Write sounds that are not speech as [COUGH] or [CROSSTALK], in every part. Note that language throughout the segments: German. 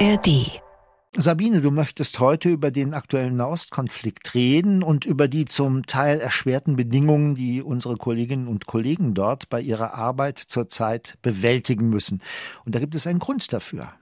ARD Sabine, du möchtest heute über den aktuellen Nahostkonflikt reden und über die zum Teil erschwerten Bedingungen, die unsere Kolleginnen und Kollegen dort bei ihrer Arbeit zurzeit bewältigen müssen. Und da gibt es einen Grund dafür.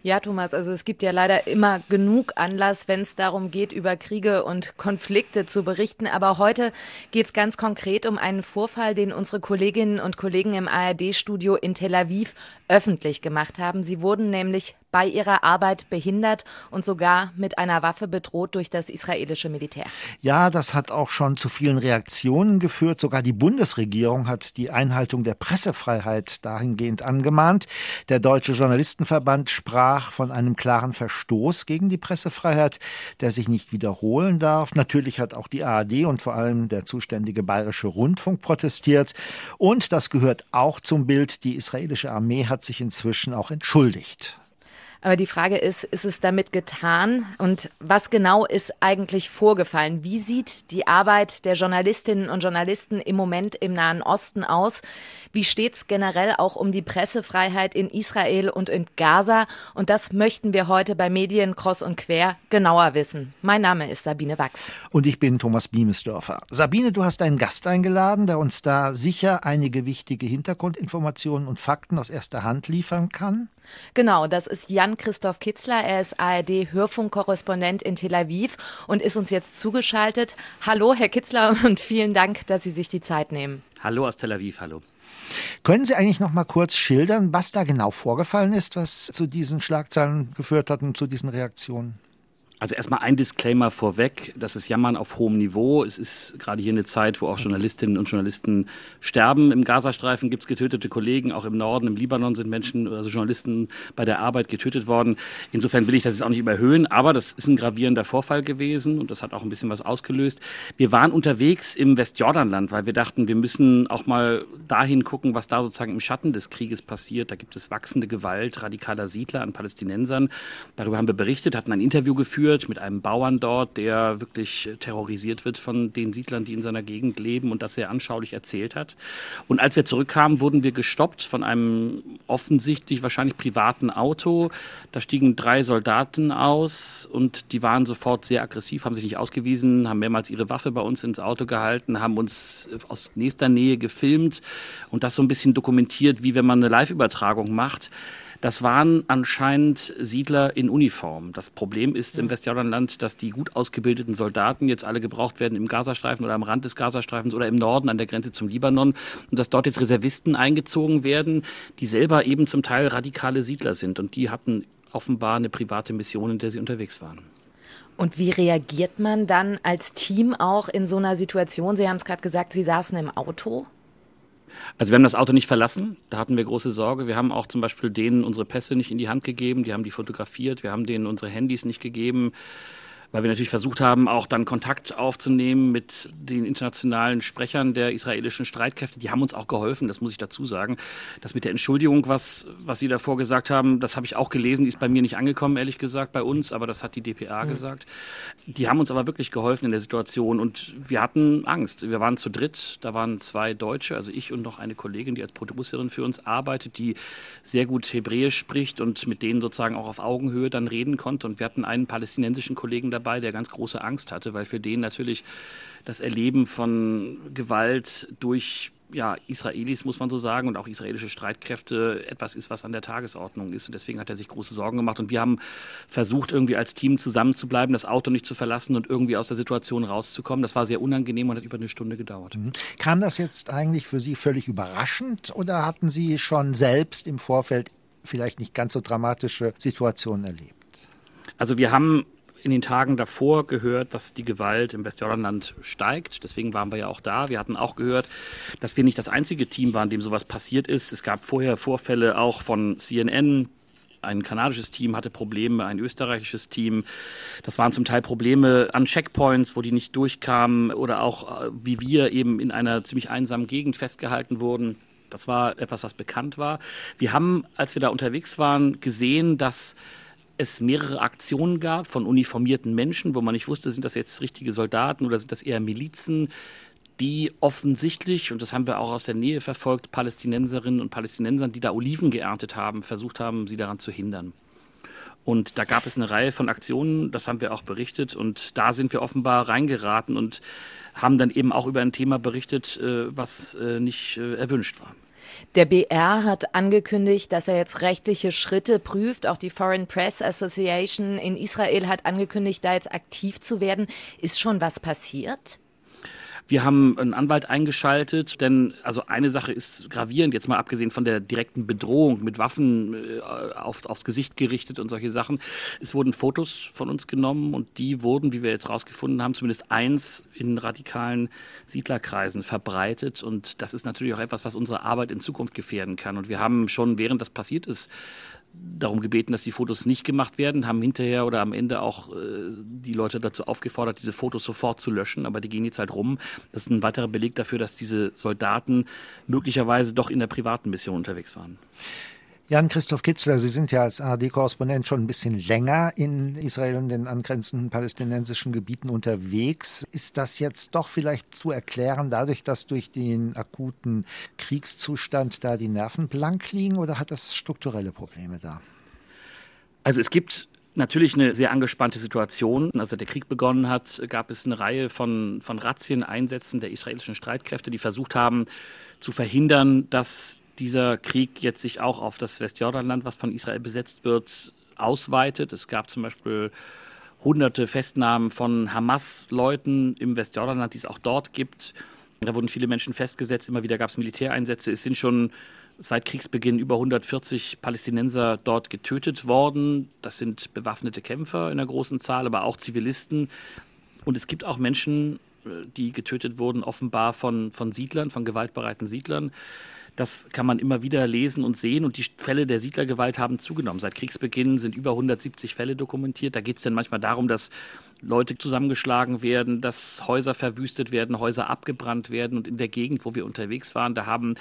Ja, Thomas, also es gibt ja leider immer genug Anlass, wenn es darum geht, über Kriege und Konflikte zu berichten. Aber heute geht es ganz konkret um einen Vorfall, den unsere Kolleginnen und Kollegen im ARD-Studio in Tel Aviv öffentlich gemacht haben. Sie wurden nämlich bei ihrer Arbeit behindert und sogar mit einer Waffe bedroht durch das israelische Militär. Ja, das hat auch schon zu vielen Reaktionen geführt. Sogar die Bundesregierung hat die Einhaltung der Pressefreiheit dahingehend angemahnt. Der Deutsche Journalistenverband sprach von einem klaren Verstoß gegen die Pressefreiheit, der sich nicht wiederholen darf. Natürlich hat auch die ARD und vor allem der zuständige bayerische Rundfunk protestiert. Und das gehört auch zum Bild. Die israelische Armee hat sich inzwischen auch entschuldigt. Aber die Frage ist, ist es damit getan? Und was genau ist eigentlich vorgefallen? Wie sieht die Arbeit der Journalistinnen und Journalisten im Moment im Nahen Osten aus? Wie steht es generell auch um die Pressefreiheit in Israel und in Gaza? Und das möchten wir heute bei Medien Cross und Quer genauer wissen. Mein Name ist Sabine Wachs. Und ich bin Thomas Biemesdörfer. Sabine, du hast einen Gast eingeladen, der uns da sicher einige wichtige Hintergrundinformationen und Fakten aus erster Hand liefern kann. Genau, das ist Jan-Christoph Kitzler. Er ist ARD-Hörfunkkorrespondent in Tel Aviv und ist uns jetzt zugeschaltet. Hallo, Herr Kitzler, [LAUGHS] und vielen Dank, dass Sie sich die Zeit nehmen. Hallo aus Tel Aviv, hallo. Können Sie eigentlich noch mal kurz schildern, was da genau vorgefallen ist, was zu diesen Schlagzeilen geführt hat und zu diesen Reaktionen? Also erstmal ein Disclaimer vorweg, das ist Jammern auf hohem Niveau. Es ist gerade hier eine Zeit, wo auch Journalistinnen und Journalisten sterben. Im Gazastreifen gibt es getötete Kollegen, auch im Norden, im Libanon sind Menschen, also Journalisten bei der Arbeit getötet worden. Insofern will ich das jetzt auch nicht überhöhen, aber das ist ein gravierender Vorfall gewesen und das hat auch ein bisschen was ausgelöst. Wir waren unterwegs im Westjordanland, weil wir dachten, wir müssen auch mal dahin gucken, was da sozusagen im Schatten des Krieges passiert. Da gibt es wachsende Gewalt radikaler Siedler an Palästinensern. Darüber haben wir berichtet, hatten ein Interview geführt geführt mit einem Bauern dort, der wirklich terrorisiert wird von den Siedlern, die in seiner Gegend leben und das sehr anschaulich erzählt hat. Und als wir zurückkamen, wurden wir gestoppt von einem offensichtlich wahrscheinlich privaten Auto. Da stiegen drei Soldaten aus und die waren sofort sehr aggressiv, haben sich nicht ausgewiesen, haben mehrmals ihre Waffe bei uns ins Auto gehalten, haben uns aus nächster Nähe gefilmt und das so ein bisschen dokumentiert, wie wenn man eine Live-Übertragung macht. Das waren anscheinend Siedler in Uniform. Das Problem ist im Westjordanland, dass die gut ausgebildeten Soldaten jetzt alle gebraucht werden im Gazastreifen oder am Rand des Gazastreifens oder im Norden an der Grenze zum Libanon und dass dort jetzt Reservisten eingezogen werden, die selber eben zum Teil radikale Siedler sind und die hatten offenbar eine private Mission, in der sie unterwegs waren. Und wie reagiert man dann als Team auch in so einer Situation? Sie haben es gerade gesagt, Sie saßen im Auto. Also wir haben das Auto nicht verlassen, da hatten wir große Sorge. Wir haben auch zum Beispiel denen unsere Pässe nicht in die Hand gegeben, die haben die fotografiert, wir haben denen unsere Handys nicht gegeben weil wir natürlich versucht haben, auch dann Kontakt aufzunehmen mit den internationalen Sprechern der israelischen Streitkräfte. Die haben uns auch geholfen, das muss ich dazu sagen. Das mit der Entschuldigung, was, was Sie davor gesagt haben, das habe ich auch gelesen, die ist bei mir nicht angekommen, ehrlich gesagt, bei uns, aber das hat die DPA mhm. gesagt. Die haben uns aber wirklich geholfen in der Situation und wir hatten Angst. Wir waren zu dritt, da waren zwei Deutsche, also ich und noch eine Kollegin, die als Protobusserin für uns arbeitet, die sehr gut Hebräisch spricht und mit denen sozusagen auch auf Augenhöhe dann reden konnte. Und wir hatten einen palästinensischen Kollegen dabei, dabei, der ganz große Angst hatte, weil für den natürlich das Erleben von Gewalt durch ja, Israelis, muss man so sagen, und auch israelische Streitkräfte etwas ist, was an der Tagesordnung ist. Und deswegen hat er sich große Sorgen gemacht. Und wir haben versucht, irgendwie als Team zusammenzubleiben, das Auto nicht zu verlassen und irgendwie aus der Situation rauszukommen. Das war sehr unangenehm und hat über eine Stunde gedauert. Mhm. Kam das jetzt eigentlich für Sie völlig überraschend oder hatten Sie schon selbst im Vorfeld vielleicht nicht ganz so dramatische Situationen erlebt? Also wir haben in den Tagen davor gehört, dass die Gewalt im Westjordanland steigt. Deswegen waren wir ja auch da. Wir hatten auch gehört, dass wir nicht das einzige Team waren, dem sowas passiert ist. Es gab vorher Vorfälle auch von CNN, ein kanadisches Team hatte Probleme, ein österreichisches Team. Das waren zum Teil Probleme an Checkpoints, wo die nicht durchkamen oder auch äh, wie wir eben in einer ziemlich einsamen Gegend festgehalten wurden. Das war etwas, was bekannt war. Wir haben, als wir da unterwegs waren, gesehen, dass es mehrere Aktionen gab von uniformierten Menschen, wo man nicht wusste, sind das jetzt richtige Soldaten oder sind das eher Milizen, die offensichtlich, und das haben wir auch aus der Nähe verfolgt, Palästinenserinnen und Palästinensern, die da Oliven geerntet haben, versucht haben, sie daran zu hindern. Und da gab es eine Reihe von Aktionen, das haben wir auch berichtet. Und da sind wir offenbar reingeraten und haben dann eben auch über ein Thema berichtet, äh, was äh, nicht äh, erwünscht war. Der BR hat angekündigt, dass er jetzt rechtliche Schritte prüft. Auch die Foreign Press Association in Israel hat angekündigt, da jetzt aktiv zu werden. Ist schon was passiert? Wir haben einen Anwalt eingeschaltet, denn also eine Sache ist gravierend, jetzt mal abgesehen von der direkten Bedrohung mit Waffen äh, auf, aufs Gesicht gerichtet und solche Sachen. Es wurden Fotos von uns genommen und die wurden, wie wir jetzt rausgefunden haben, zumindest eins in radikalen Siedlerkreisen verbreitet. Und das ist natürlich auch etwas, was unsere Arbeit in Zukunft gefährden kann. Und wir haben schon, während das passiert ist, darum gebeten, dass die Fotos nicht gemacht werden, haben hinterher oder am Ende auch äh, die Leute dazu aufgefordert, diese Fotos sofort zu löschen, aber die gehen jetzt halt rum. Das ist ein weiterer Beleg dafür, dass diese Soldaten möglicherweise doch in der privaten Mission unterwegs waren. Jan-Christoph Kitzler, Sie sind ja als ARD-Korrespondent schon ein bisschen länger in Israel und den angrenzenden palästinensischen Gebieten unterwegs. Ist das jetzt doch vielleicht zu erklären dadurch, dass durch den akuten Kriegszustand da die Nerven blank liegen oder hat das strukturelle Probleme da? Also es gibt natürlich eine sehr angespannte Situation. Als der Krieg begonnen hat, gab es eine Reihe von, von Razzien, Einsätzen der israelischen Streitkräfte, die versucht haben zu verhindern, dass dieser Krieg jetzt sich auch auf das Westjordanland, was von Israel besetzt wird, ausweitet. Es gab zum Beispiel hunderte Festnahmen von Hamas-Leuten im Westjordanland, die es auch dort gibt. Da wurden viele Menschen festgesetzt, immer wieder gab es Militäreinsätze. Es sind schon seit Kriegsbeginn über 140 Palästinenser dort getötet worden. Das sind bewaffnete Kämpfer in einer großen Zahl, aber auch Zivilisten. Und es gibt auch Menschen, äh, die getötet wurden, offenbar von, von Siedlern, von gewaltbereiten Siedlern. Das kann man immer wieder lesen und sehen. Und die Fälle der Siedlergewalt haben zugenommen. Seit Kriegsbeginn sind über 170 Fälle dokumentiert. Da geht es dann manchmal darum, dass Leute zusammengeschlagen werden, dass Häuser verwüstet werden, Häuser abgebrannt werden. Und in der Gegend, wo wir unterwegs waren, da haben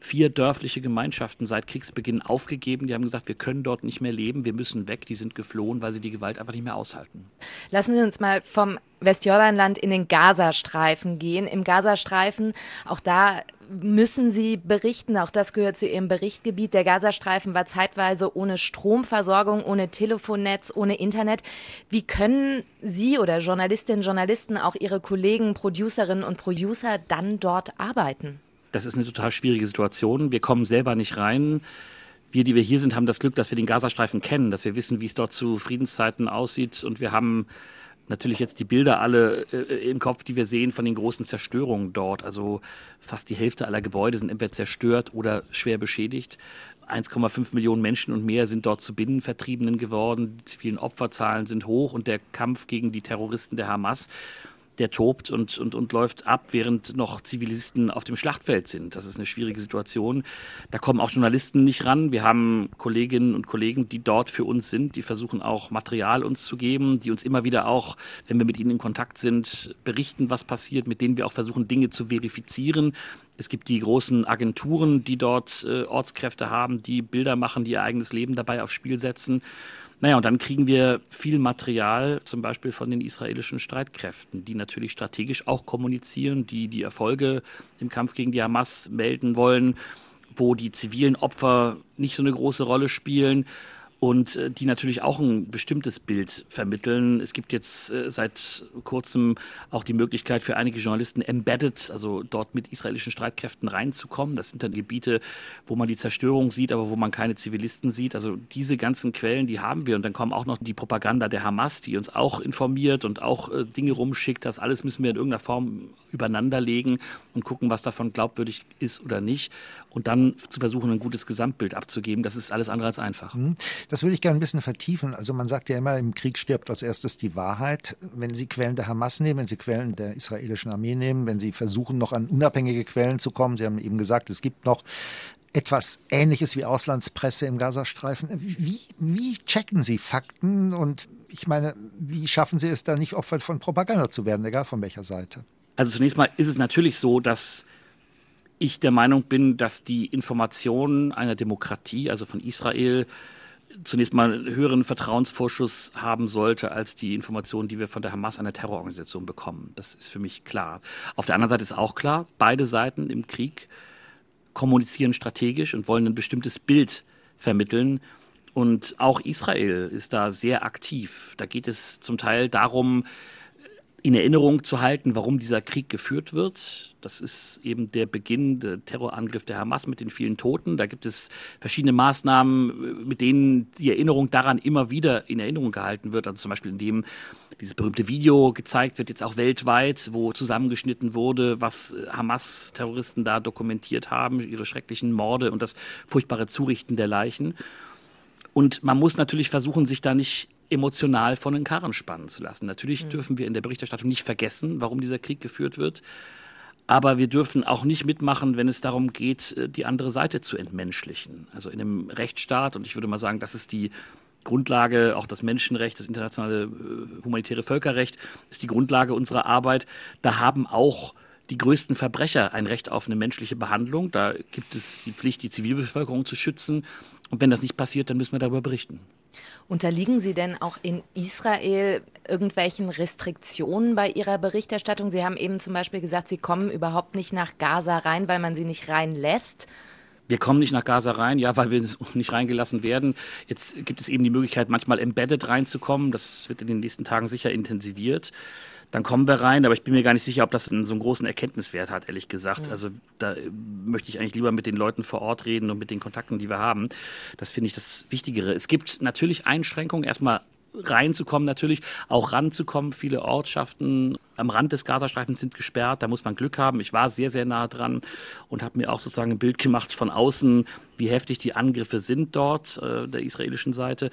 vier dörfliche Gemeinschaften seit Kriegsbeginn aufgegeben. Die haben gesagt, wir können dort nicht mehr leben, wir müssen weg. Die sind geflohen, weil sie die Gewalt einfach nicht mehr aushalten. Lassen Sie uns mal vom Westjordanland in den Gazastreifen gehen. Im Gazastreifen, auch da müssen Sie berichten, auch das gehört zu Ihrem Berichtgebiet. Der Gazastreifen war zeitweise ohne Stromversorgung, ohne Telefonnetz, ohne Internet. Wie können Sie oder Journalistinnen Journalisten, auch Ihre Kollegen, Producerinnen und Producer dann dort arbeiten? Das ist eine total schwierige Situation. Wir kommen selber nicht rein. Wir, die wir hier sind, haben das Glück, dass wir den Gazastreifen kennen, dass wir wissen, wie es dort zu Friedenszeiten aussieht. Und wir haben natürlich jetzt die Bilder alle äh, im Kopf, die wir sehen von den großen Zerstörungen dort. Also fast die Hälfte aller Gebäude sind entweder zerstört oder schwer beschädigt. 1,5 Millionen Menschen und mehr sind dort zu Binnenvertriebenen geworden. Die zivilen Opferzahlen sind hoch und der Kampf gegen die Terroristen der Hamas der tobt und, und, und läuft ab, während noch Zivilisten auf dem Schlachtfeld sind. Das ist eine schwierige Situation. Da kommen auch Journalisten nicht ran. Wir haben Kolleginnen und Kollegen, die dort für uns sind, die versuchen auch Material uns zu geben, die uns immer wieder auch, wenn wir mit ihnen in Kontakt sind, berichten, was passiert, mit denen wir auch versuchen, Dinge zu verifizieren. Es gibt die großen Agenturen, die dort äh, Ortskräfte haben, die Bilder machen, die ihr eigenes Leben dabei aufs Spiel setzen. Naja, und dann kriegen wir viel Material, zum Beispiel von den israelischen Streitkräften, die natürlich strategisch auch kommunizieren, die die Erfolge im Kampf gegen die Hamas melden wollen, wo die zivilen Opfer nicht so eine große Rolle spielen und äh, die natürlich auch ein bestimmtes Bild vermitteln. Es gibt jetzt äh, seit kurzem auch die Möglichkeit für einige Journalisten embedded, also dort mit israelischen Streitkräften reinzukommen. Das sind dann Gebiete, wo man die Zerstörung sieht, aber wo man keine Zivilisten sieht. Also diese ganzen Quellen, die haben wir. Und dann kommen auch noch die Propaganda der Hamas, die uns auch informiert und auch äh, Dinge rumschickt. Das alles müssen wir in irgendeiner Form übereinander legen und gucken, was davon glaubwürdig ist oder nicht. Und dann zu versuchen, ein gutes Gesamtbild abzugeben, das ist alles andere als einfach. Mhm. Das würde ich gerne ein bisschen vertiefen. Also man sagt ja immer, im Krieg stirbt als erstes die Wahrheit. Wenn Sie Quellen der Hamas nehmen, wenn Sie Quellen der israelischen Armee nehmen, wenn Sie versuchen, noch an unabhängige Quellen zu kommen, Sie haben eben gesagt, es gibt noch etwas Ähnliches wie Auslandspresse im Gazastreifen. Wie, wie checken Sie Fakten und ich meine, wie schaffen Sie es da nicht Opfer von Propaganda zu werden, egal von welcher Seite? Also zunächst mal ist es natürlich so, dass ich der Meinung bin, dass die Information einer Demokratie, also von Israel, zunächst mal einen höheren Vertrauensvorschuss haben sollte als die Informationen, die wir von der Hamas, einer Terrororganisation, bekommen. Das ist für mich klar. Auf der anderen Seite ist auch klar, beide Seiten im Krieg kommunizieren strategisch und wollen ein bestimmtes Bild vermitteln. Und auch Israel ist da sehr aktiv. Da geht es zum Teil darum, in Erinnerung zu halten, warum dieser Krieg geführt wird. Das ist eben der Beginn, der Terrorangriff der Hamas mit den vielen Toten. Da gibt es verschiedene Maßnahmen, mit denen die Erinnerung daran immer wieder in Erinnerung gehalten wird. Also zum Beispiel indem dieses berühmte Video gezeigt wird, jetzt auch weltweit, wo zusammengeschnitten wurde, was Hamas-Terroristen da dokumentiert haben, ihre schrecklichen Morde und das furchtbare Zurichten der Leichen. Und man muss natürlich versuchen, sich da nicht emotional von den Karren spannen zu lassen. Natürlich mhm. dürfen wir in der Berichterstattung nicht vergessen, warum dieser Krieg geführt wird. Aber wir dürfen auch nicht mitmachen, wenn es darum geht, äh, die andere Seite zu entmenschlichen. Also in einem Rechtsstaat, und ich würde mal sagen, das ist die Grundlage, auch das Menschenrecht, das internationale äh, humanitäre Völkerrecht ist die Grundlage unserer Arbeit. Da haben auch die größten Verbrecher ein Recht auf eine menschliche Behandlung. Da gibt es die Pflicht, die Zivilbevölkerung zu schützen. Und wenn das nicht passiert, dann müssen wir darüber berichten. Unterliegen Sie denn auch in Israel irgendwelchen Restriktionen bei Ihrer Berichterstattung? Sie haben eben zum Beispiel gesagt, Sie kommen überhaupt nicht nach Gaza rein, weil man Sie nicht reinlässt. Wir kommen nicht nach Gaza rein, ja, weil wir [LAUGHS] nicht reingelassen werden. Jetzt gibt es eben die Möglichkeit, manchmal embedded reinzukommen. Das wird in den nächsten Tagen sicher intensiviert dann kommen wir rein. Aber ich bin mir gar nicht sicher, ob das einen, so einen großen Erkenntniswert hat, ehrlich gesagt. Mhm. Also da äh, möchte ich eigentlich lieber mit den Leuten vor Ort reden und mit den Kontakten, die wir haben. Das finde ich das Wichtigere. Es gibt natürlich Einschränkungen. Erstmal reinzukommen natürlich, auch ranzukommen. Viele Ortschaften am Rand des Gazastreifens sind gesperrt, da muss man Glück haben. Ich war sehr, sehr nah dran und habe mir auch sozusagen ein Bild gemacht von außen, wie heftig die Angriffe sind dort, äh, der israelischen Seite.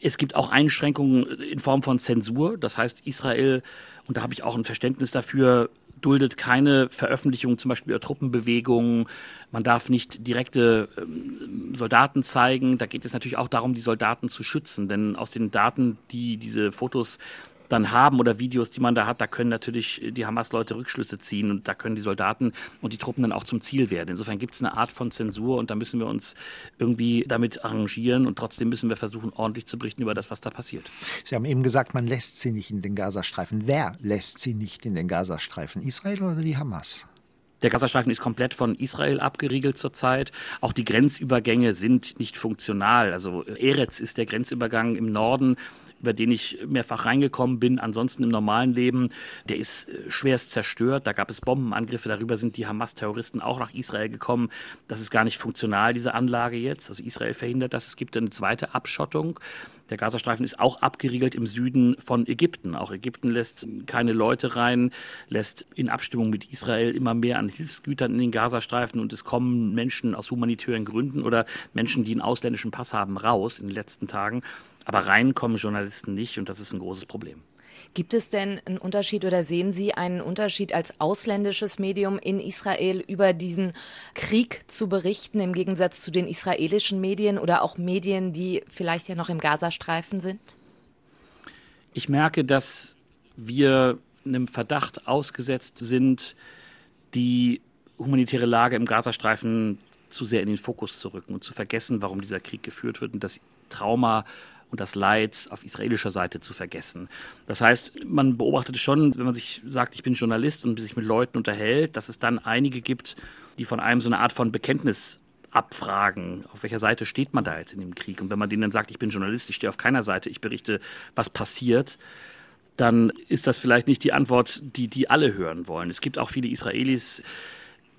Es gibt auch Einschränkungen in Form von Zensur, das heißt Israel, und da habe ich auch ein Verständnis dafür, duldet keine Veröffentlichung zum Beispiel über Truppenbewegungen. Man darf nicht direkte ähm, Soldaten zeigen. Da geht es natürlich auch darum, die Soldaten zu schützen. Denn aus den Daten, die diese Fotos dann haben oder Videos, die man da hat, da können natürlich die Hamas-Leute Rückschlüsse ziehen und da können die Soldaten und die Truppen dann auch zum Ziel werden. Insofern gibt es eine Art von Zensur und da müssen wir uns irgendwie damit arrangieren und trotzdem müssen wir versuchen, ordentlich zu berichten über das, was da passiert. Sie haben eben gesagt, man lässt sie nicht in den Gazastreifen. Wer lässt sie nicht in den Gazastreifen? Israel oder die Hamas? Der Gazastreifen ist komplett von Israel abgeriegelt zurzeit. Auch die Grenzübergänge sind nicht funktional. Also Eretz ist der Grenzübergang im Norden über den ich mehrfach reingekommen bin. Ansonsten im normalen Leben, der ist äh, schwerst zerstört. Da gab es Bombenangriffe. Darüber sind die Hamas-Terroristen auch nach Israel gekommen. Das ist gar nicht funktional, diese Anlage jetzt. Also Israel verhindert das. Es gibt eine zweite Abschottung. Der Gazastreifen ist auch abgeriegelt im Süden von Ägypten. Auch Ägypten lässt keine Leute rein, lässt in Abstimmung mit Israel immer mehr an Hilfsgütern in den Gazastreifen und es kommen Menschen aus humanitären Gründen oder Menschen, die einen ausländischen Pass haben, raus in den letzten Tagen. Aber reinkommen Journalisten nicht und das ist ein großes Problem. Gibt es denn einen Unterschied oder sehen Sie einen Unterschied als ausländisches Medium in Israel über diesen Krieg zu berichten im Gegensatz zu den israelischen Medien oder auch Medien, die vielleicht ja noch im Gazastreifen sind? Ich merke, dass wir einem Verdacht ausgesetzt sind, die humanitäre Lage im Gazastreifen zu sehr in den Fokus zu rücken und zu vergessen, warum dieser Krieg geführt wird und das Trauma und das Leid auf israelischer Seite zu vergessen. Das heißt, man beobachtet schon, wenn man sich sagt, ich bin Journalist und sich mit Leuten unterhält, dass es dann einige gibt, die von einem so eine Art von Bekenntnis abfragen, auf welcher Seite steht man da jetzt in dem Krieg. Und wenn man denen dann sagt, ich bin Journalist, ich stehe auf keiner Seite, ich berichte, was passiert, dann ist das vielleicht nicht die Antwort, die die alle hören wollen. Es gibt auch viele Israelis,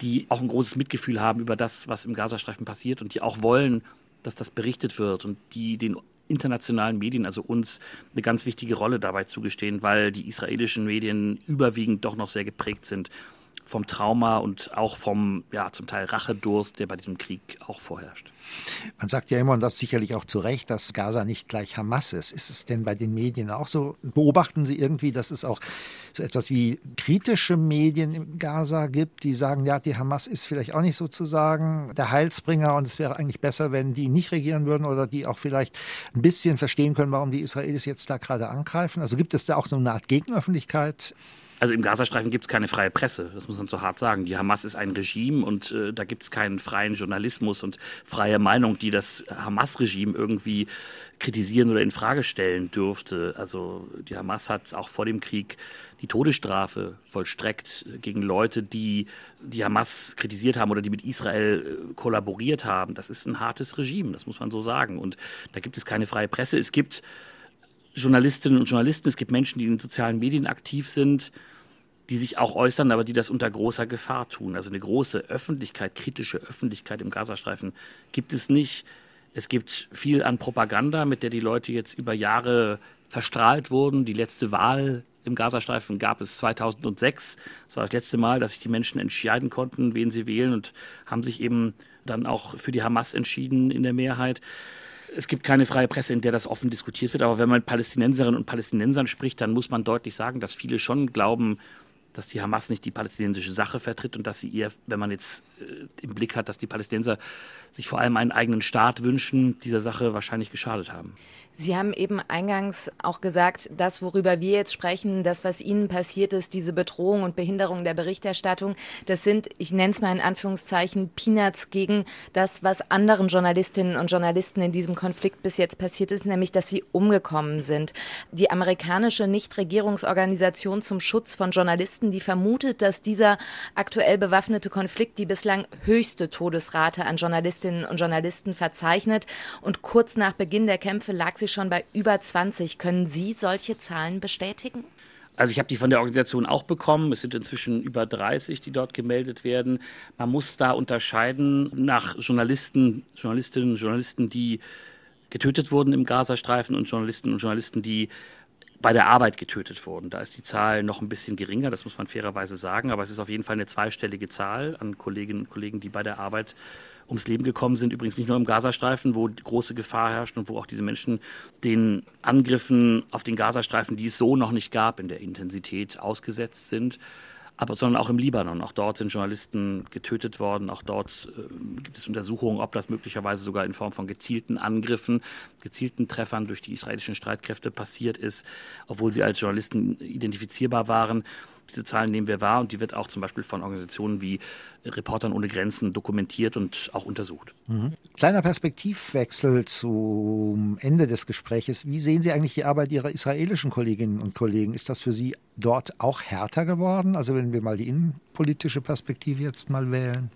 die auch ein großes Mitgefühl haben über das, was im Gazastreifen passiert und die auch wollen, dass das berichtet wird und die den internationalen Medien, also uns, eine ganz wichtige Rolle dabei zugestehen, weil die israelischen Medien überwiegend doch noch sehr geprägt sind vom Trauma und auch vom, ja, zum Teil Rachedurst, der bei diesem Krieg auch vorherrscht. Man sagt ja immer, und das sicherlich auch zu Recht, dass Gaza nicht gleich Hamas ist. Ist es denn bei den Medien auch so? Beobachten Sie irgendwie, dass es auch so etwas wie kritische Medien in Gaza gibt, die sagen, ja, die Hamas ist vielleicht auch nicht sozusagen der Heilsbringer und es wäre eigentlich besser, wenn die nicht regieren würden oder die auch vielleicht ein bisschen verstehen können, warum die Israelis jetzt da gerade angreifen? Also gibt es da auch so eine Art Gegenöffentlichkeit? Also im Gazastreifen gibt es keine freie Presse, das muss man so hart sagen. Die Hamas ist ein Regime und äh, da gibt es keinen freien Journalismus und freie Meinung, die das Hamas-Regime irgendwie kritisieren oder in Frage stellen dürfte. Also die Hamas hat auch vor dem Krieg die Todesstrafe vollstreckt gegen Leute, die die Hamas kritisiert haben oder die mit Israel äh, kollaboriert haben. Das ist ein hartes Regime, das muss man so sagen. Und da gibt es keine freie Presse. Es gibt Journalistinnen und Journalisten, es gibt Menschen, die in den sozialen Medien aktiv sind die sich auch äußern, aber die das unter großer Gefahr tun. Also eine große Öffentlichkeit, kritische Öffentlichkeit im Gazastreifen gibt es nicht. Es gibt viel an Propaganda, mit der die Leute jetzt über Jahre verstrahlt wurden. Die letzte Wahl im Gazastreifen gab es 2006. Das war das letzte Mal, dass sich die Menschen entscheiden konnten, wen sie wählen und haben sich eben dann auch für die Hamas entschieden in der Mehrheit. Es gibt keine freie Presse, in der das offen diskutiert wird. Aber wenn man mit Palästinenserinnen und Palästinensern spricht, dann muss man deutlich sagen, dass viele schon glauben, dass die Hamas nicht die palästinensische Sache vertritt und dass sie eher, wenn man jetzt äh, im Blick hat, dass die Palästinenser sich vor allem einen eigenen Staat wünschen, dieser Sache wahrscheinlich geschadet haben. Sie haben eben eingangs auch gesagt, das, worüber wir jetzt sprechen, das, was Ihnen passiert ist, diese Bedrohung und Behinderung der Berichterstattung, das sind, ich nenne es mal in Anführungszeichen, Peanuts gegen das, was anderen Journalistinnen und Journalisten in diesem Konflikt bis jetzt passiert ist, nämlich, dass sie umgekommen sind. Die amerikanische Nichtregierungsorganisation zum Schutz von Journalisten, die vermutet, dass dieser aktuell bewaffnete Konflikt die bislang höchste Todesrate an Journalistinnen und Journalisten verzeichnet. Und kurz nach Beginn der Kämpfe lag sie schon bei über 20. Können Sie solche Zahlen bestätigen? Also ich habe die von der Organisation auch bekommen. Es sind inzwischen über 30, die dort gemeldet werden. Man muss da unterscheiden nach Journalisten, Journalistinnen und Journalisten, die getötet wurden im Gazastreifen und Journalisten und Journalisten, die bei der Arbeit getötet wurden. Da ist die Zahl noch ein bisschen geringer, das muss man fairerweise sagen, aber es ist auf jeden Fall eine zweistellige Zahl an Kolleginnen und Kollegen, die bei der Arbeit ums Leben gekommen sind. Übrigens nicht nur im Gazastreifen, wo große Gefahr herrscht und wo auch diese Menschen den Angriffen auf den Gazastreifen, die es so noch nicht gab in der Intensität, ausgesetzt sind aber sondern auch im Libanon. Auch dort sind Journalisten getötet worden. Auch dort äh, gibt es Untersuchungen, ob das möglicherweise sogar in Form von gezielten Angriffen, gezielten Treffern durch die israelischen Streitkräfte passiert ist, obwohl sie als Journalisten identifizierbar waren. Diese Zahlen nehmen wir wahr und die wird auch zum Beispiel von Organisationen wie Reportern ohne Grenzen dokumentiert und auch untersucht. Mhm. Kleiner Perspektivwechsel zum Ende des Gespräches. Wie sehen Sie eigentlich die Arbeit Ihrer israelischen Kolleginnen und Kollegen? Ist das für Sie dort auch härter geworden? Also wenn wir mal die innenpolitische Perspektive jetzt mal wählen.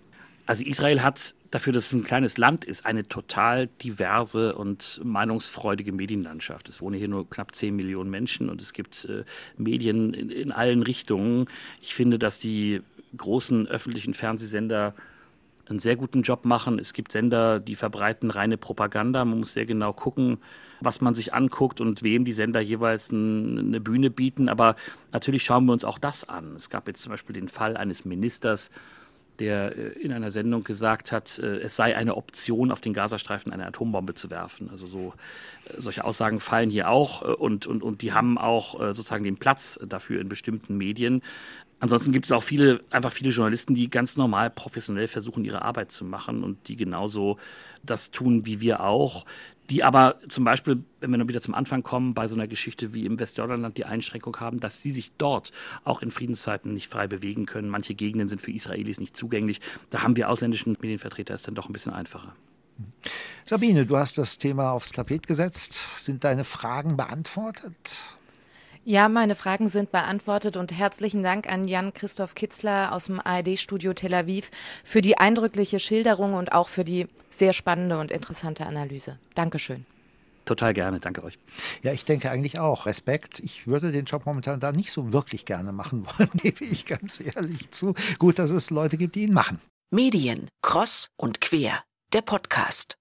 Also Israel hat dafür, dass es ein kleines Land ist, eine total diverse und meinungsfreudige Medienlandschaft. Es wohnen hier nur knapp 10 Millionen Menschen und es gibt äh, Medien in, in allen Richtungen. Ich finde, dass die großen öffentlichen Fernsehsender einen sehr guten Job machen. Es gibt Sender, die verbreiten reine Propaganda. Man muss sehr genau gucken, was man sich anguckt und wem die Sender jeweils eine Bühne bieten. Aber natürlich schauen wir uns auch das an. Es gab jetzt zum Beispiel den Fall eines Ministers, der äh, in einer Sendung gesagt hat, äh, es sei eine Option, auf den Gazastreifen eine Atombombe zu werfen. Also so äh, solche Aussagen fallen hier auch und, und, und die haben auch sozusagen den Platz dafür in bestimmten Medien. Ansonsten gibt es auch viele, einfach viele Journalisten, die ganz normal professionell versuchen, ihre Arbeit zu machen und die genauso das tun wie wir auch, die aber zum Beispiel, wenn wir noch wieder zum Anfang kommen, bei so einer Geschichte wie im Westjordanland die Einschränkung haben, dass sie sich dort auch in Friedenszeiten nicht frei bewegen können. Manche Gegenden sind für Israelis nicht zugänglich. Da haben wir ausländischen Medienvertreter es dann doch ein bisschen einfacher. Sabine, du hast das Thema aufs Tapet gesetzt. Sind deine Fragen beantwortet? Ja, meine Fragen sind beantwortet und herzlichen Dank an Jan-Christoph Kitzler aus dem ARD-Studio Tel Aviv für die eindrückliche Schilderung und auch für die sehr spannende und interessante Analyse. Dankeschön. Total gerne, danke euch. Ja, ich denke eigentlich auch. Respekt. Ich würde den Job momentan da nicht so wirklich gerne machen [LAUGHS] wollen, gebe ich ganz ehrlich zu. Gut, dass es Leute gibt, die ihn machen. Medien, Cross und Quer, der Podcast.